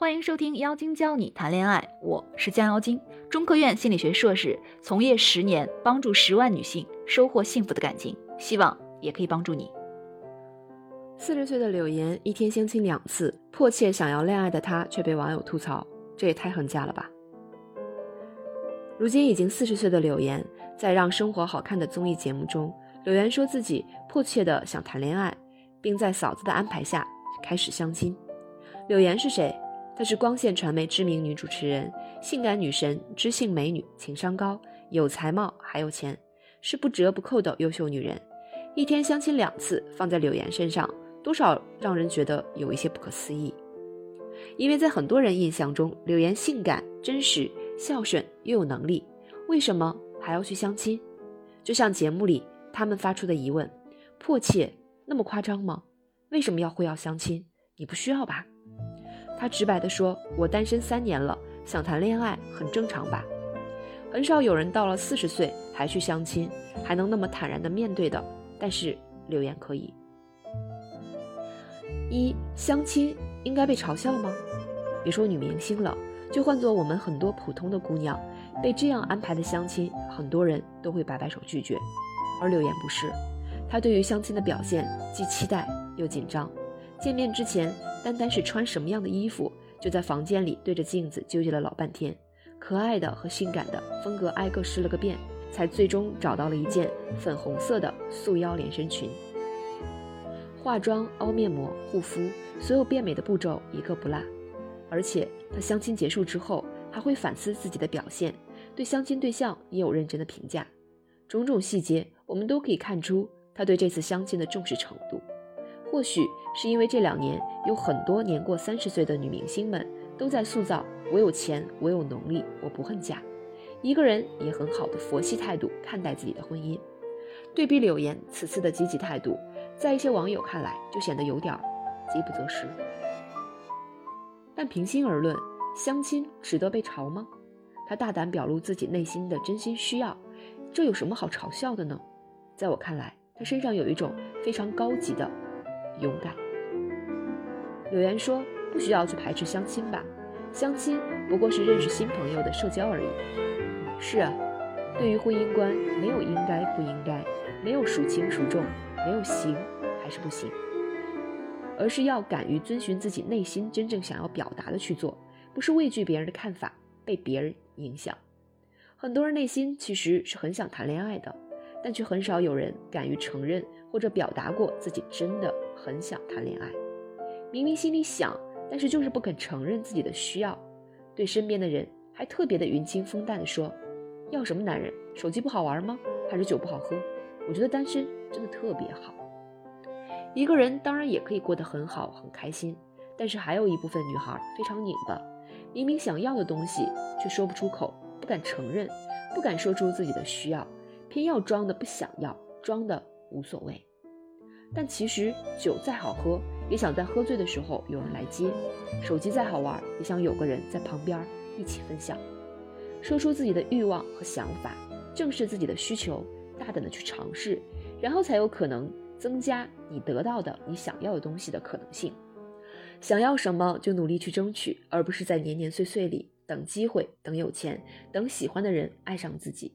欢迎收听《妖精教你谈恋爱》，我是江妖精，中科院心理学硕士，从业十年，帮助十万女性收获幸福的感情，希望也可以帮助你。四十岁的柳岩一天相亲两次，迫切想要恋爱的她却被网友吐槽，这也太恨嫁了吧！如今已经四十岁的柳岩，在《让生活好看》的综艺节目中，柳岩说自己迫切的想谈恋爱，并在嫂子的安排下开始相亲。柳岩是谁？她是光线传媒知名女主持人，性感女神，知性美女，情商高，有才貌，还有钱，是不折不扣的优秀女人。一天相亲两次，放在柳岩身上，多少让人觉得有一些不可思议。因为在很多人印象中，柳岩性感、真实、孝顺又有能力，为什么还要去相亲？就像节目里他们发出的疑问：迫切那么夸张吗？为什么要会要相亲？你不需要吧？他直白地说：“我单身三年了，想谈恋爱很正常吧？很少有人到了四十岁还去相亲，还能那么坦然地面对的。但是柳岩可以。一相亲应该被嘲笑吗？别说女明星了，就换做我们很多普通的姑娘，被这样安排的相亲，很多人都会摆摆手拒绝。而柳岩不是，她对于相亲的表现既期待又紧张。见面之前。”单单是穿什么样的衣服，就在房间里对着镜子纠结了老半天，可爱的和性感的风格挨个试了个遍，才最终找到了一件粉红色的束腰连身裙。化妆、凹面膜、护肤，所有变美的步骤一个不落。而且他相亲结束之后，还会反思自己的表现，对相亲对象也有认真的评价。种种细节，我们都可以看出他对这次相亲的重视程度。或许是因为这两年有很多年过三十岁的女明星们都在塑造“我有钱，我有能力，我不恨嫁”，一个人以很好的佛系态度看待自己的婚姻。对比柳岩此次的积极态度，在一些网友看来就显得有点饥不择食。但平心而论，相亲值得被嘲吗？她大胆表露自己内心的真心需要，这有什么好嘲笑的呢？在我看来，她身上有一种非常高级的。勇敢。柳岩说：“不需要去排斥相亲吧，相亲不过是认识新朋友的社交而已。”是啊，对于婚姻观，没有应该不应该，没有孰轻孰重，没有行还是不行，而是要敢于遵循自己内心真正想要表达的去做，不是畏惧别人的看法，被别人影响。很多人内心其实是很想谈恋爱的，但却很少有人敢于承认或者表达过自己真的。很想谈恋爱，明明心里想，但是就是不肯承认自己的需要。对身边的人还特别的云清风淡的说：“要什么男人？手机不好玩吗？还是酒不好喝？我觉得单身真的特别好。”一个人当然也可以过得很好很开心，但是还有一部分女孩非常拧巴，明明想要的东西却说不出口，不敢承认，不敢说出自己的需要，偏要装的不想要，装的无所谓。但其实酒再好喝，也想在喝醉的时候有人来接；手机再好玩，也想有个人在旁边一起分享。说出自己的欲望和想法，正视自己的需求，大胆的去尝试，然后才有可能增加你得到的你想要的东西的可能性。想要什么就努力去争取，而不是在年年岁岁里等机会、等有钱、等喜欢的人爱上自己。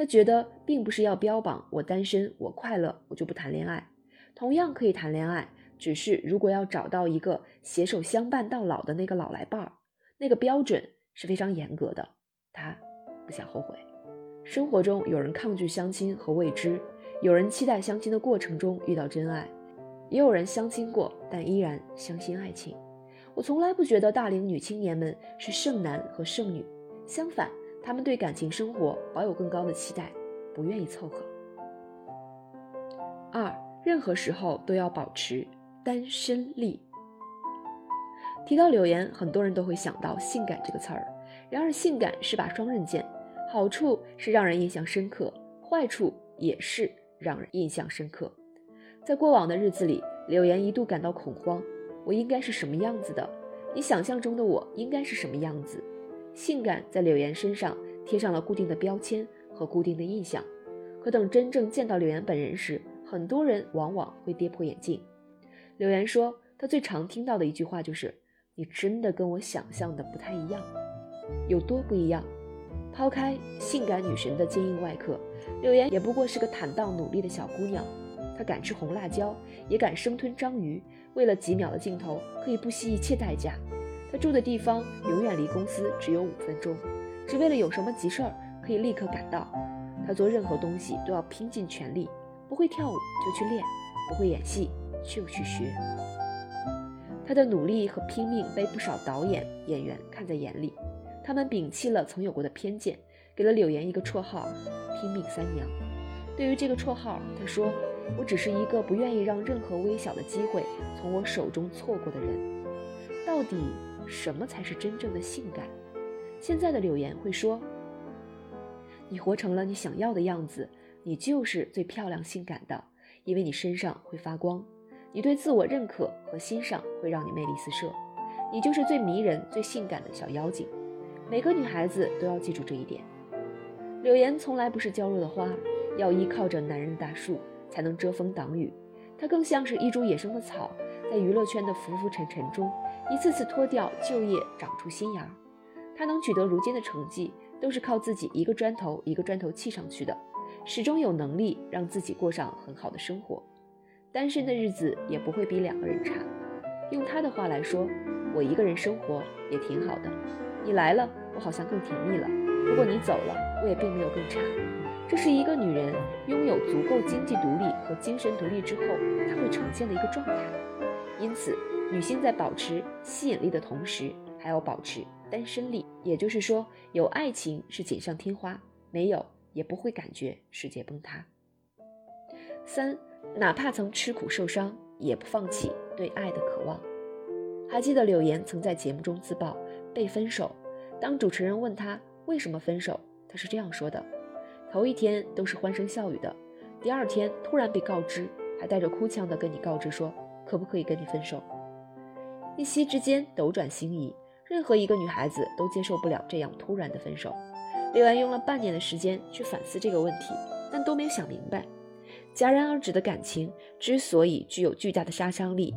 他觉得并不是要标榜我单身，我快乐，我就不谈恋爱。同样可以谈恋爱，只是如果要找到一个携手相伴到老的那个老来伴儿，那个标准是非常严格的。他不想后悔。生活中有人抗拒相亲和未知，有人期待相亲的过程中遇到真爱，也有人相亲过但依然相信爱情。我从来不觉得大龄女青年们是剩男和剩女，相反，他们对感情生活保有更高的期待，不愿意凑合。二。任何时候都要保持单身力。提到柳岩，很多人都会想到“性感”这个词儿。然而，性感是把双刃剑，好处是让人印象深刻，坏处也是让人印象深刻。在过往的日子里，柳岩一度感到恐慌：我应该是什么样子的？你想象中的我应该是什么样子？性感在柳岩身上贴上了固定的标签和固定的印象。可等真正见到柳岩本人时，很多人往往会跌破眼镜。柳岩说，她最常听到的一句话就是：“你真的跟我想象的不太一样，有多不一样？抛开性感女神的坚硬外壳，柳岩也不过是个坦荡努力的小姑娘。她敢吃红辣椒，也敢生吞章鱼，为了几秒的镜头，可以不惜一切代价。他住的地方永远离公司只有五分钟，只为了有什么急事儿可以立刻赶到。他做任何东西都要拼尽全力，不会跳舞就去练，不会演戏就去学。他的努力和拼命被不少导演、演员看在眼里。他们摒弃了曾有过的偏见，给了柳岩一个绰号“拼命三娘”。对于这个绰号，他说：“我只是一个不愿意让任何微小的机会从我手中错过的人。”到底什么才是真正的性感？现在的柳岩会说：“你活成了你想要的样子，你就是最漂亮、性感的，因为你身上会发光。你对自我认可和欣赏会让你魅力四射，你就是最迷人、最性感的小妖精。”每个女孩子都要记住这一点。柳岩从来不是娇弱的花，要依靠着男人的大树才能遮风挡雨。她更像是一株野生的草，在娱乐圈的浮浮沉沉中，一次次脱掉旧叶，长出新芽。她能取得如今的成绩，都是靠自己一个砖头一个砖头砌上去的，始终有能力让自己过上很好的生活。单身的日子也不会比两个人差。用她的话来说，我一个人生活也挺好的。你来了。我好像更甜蜜了。如果你走了，我也并没有更差。这是一个女人拥有足够经济独立和精神独立之后，她会呈现的一个状态。因此，女性在保持吸引力的同时，还要保持单身力。也就是说，有爱情是锦上添花，没有也不会感觉世界崩塌。三，哪怕曾吃苦受伤，也不放弃对爱的渴望。还记得柳岩曾在节目中自曝被分手。当主持人问他为什么分手，他是这样说的：头一天都是欢声笑语的，第二天突然被告知，还带着哭腔的跟你告知说可不可以跟你分手。一夕之间斗转星移，任何一个女孩子都接受不了这样突然的分手。柳岩用了半年的时间去反思这个问题，但都没有想明白。戛然而止的感情之所以具有巨大的杀伤力，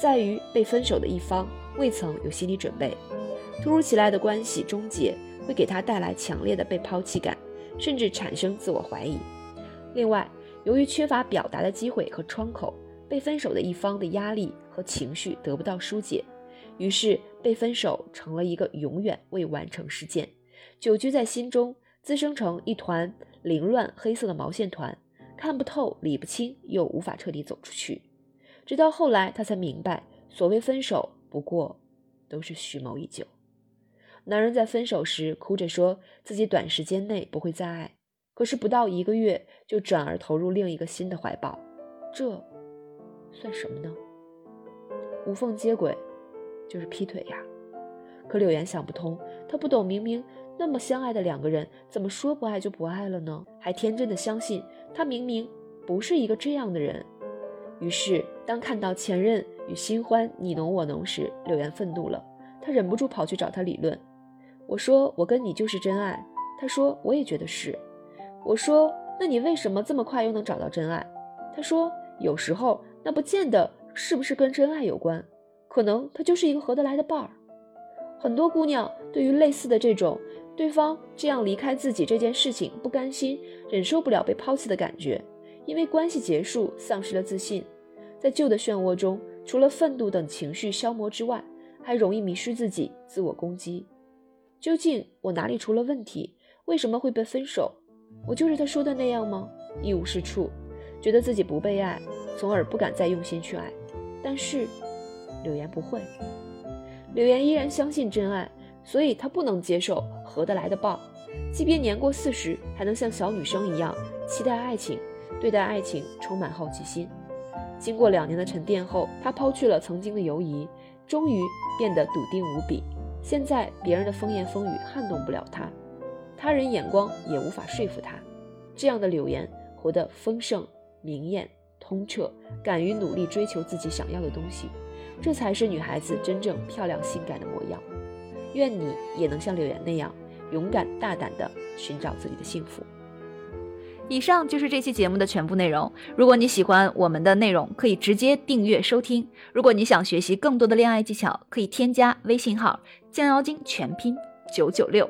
在于被分手的一方未曾有心理准备。突如其来的关系终结会给他带来强烈的被抛弃感，甚至产生自我怀疑。另外，由于缺乏表达的机会和窗口，被分手的一方的压力和情绪得不到疏解，于是被分手成了一个永远未完成事件，久居在心中，滋生成一团凌乱黑色的毛线团，看不透、理不清，又无法彻底走出去。直到后来，他才明白，所谓分手，不过都是蓄谋已久。男人在分手时哭着说自己短时间内不会再爱，可是不到一个月就转而投入另一个新的怀抱，这算什么呢？无缝接轨就是劈腿呀！可柳岩想不通，她不懂，明明那么相爱的两个人，怎么说不爱就不爱了呢？还天真的相信他明明不是一个这样的人。于是，当看到前任与新欢你侬我侬时，柳岩愤怒了，她忍不住跑去找他理论。我说我跟你就是真爱，他说我也觉得是。我说那你为什么这么快又能找到真爱？他说有时候那不见得是不是跟真爱有关，可能他就是一个合得来的伴儿。很多姑娘对于类似的这种对方这样离开自己这件事情不甘心，忍受不了被抛弃的感觉，因为关系结束丧失了自信，在旧的漩涡中，除了愤怒等情绪消磨之外，还容易迷失自己，自我攻击。究竟我哪里出了问题？为什么会被分手？我就是他说的那样吗？一无是处，觉得自己不被爱，从而不敢再用心去爱。但是柳岩不会，柳岩依然相信真爱，所以她不能接受合得来的抱。即便年过四十，还能像小女生一样期待爱情，对待爱情充满好奇心。经过两年的沉淀后，她抛去了曾经的犹疑，终于变得笃定无比。现在别人的风言风语撼动不了他，他人眼光也无法说服他。这样的柳岩活得丰盛、明艳、通彻，敢于努力追求自己想要的东西，这才是女孩子真正漂亮、性感的模样。愿你也能像柳岩那样勇敢大胆地寻找自己的幸福。以上就是这期节目的全部内容。如果你喜欢我们的内容，可以直接订阅收听。如果你想学习更多的恋爱技巧，可以添加微信号“降妖精”全拼九九六。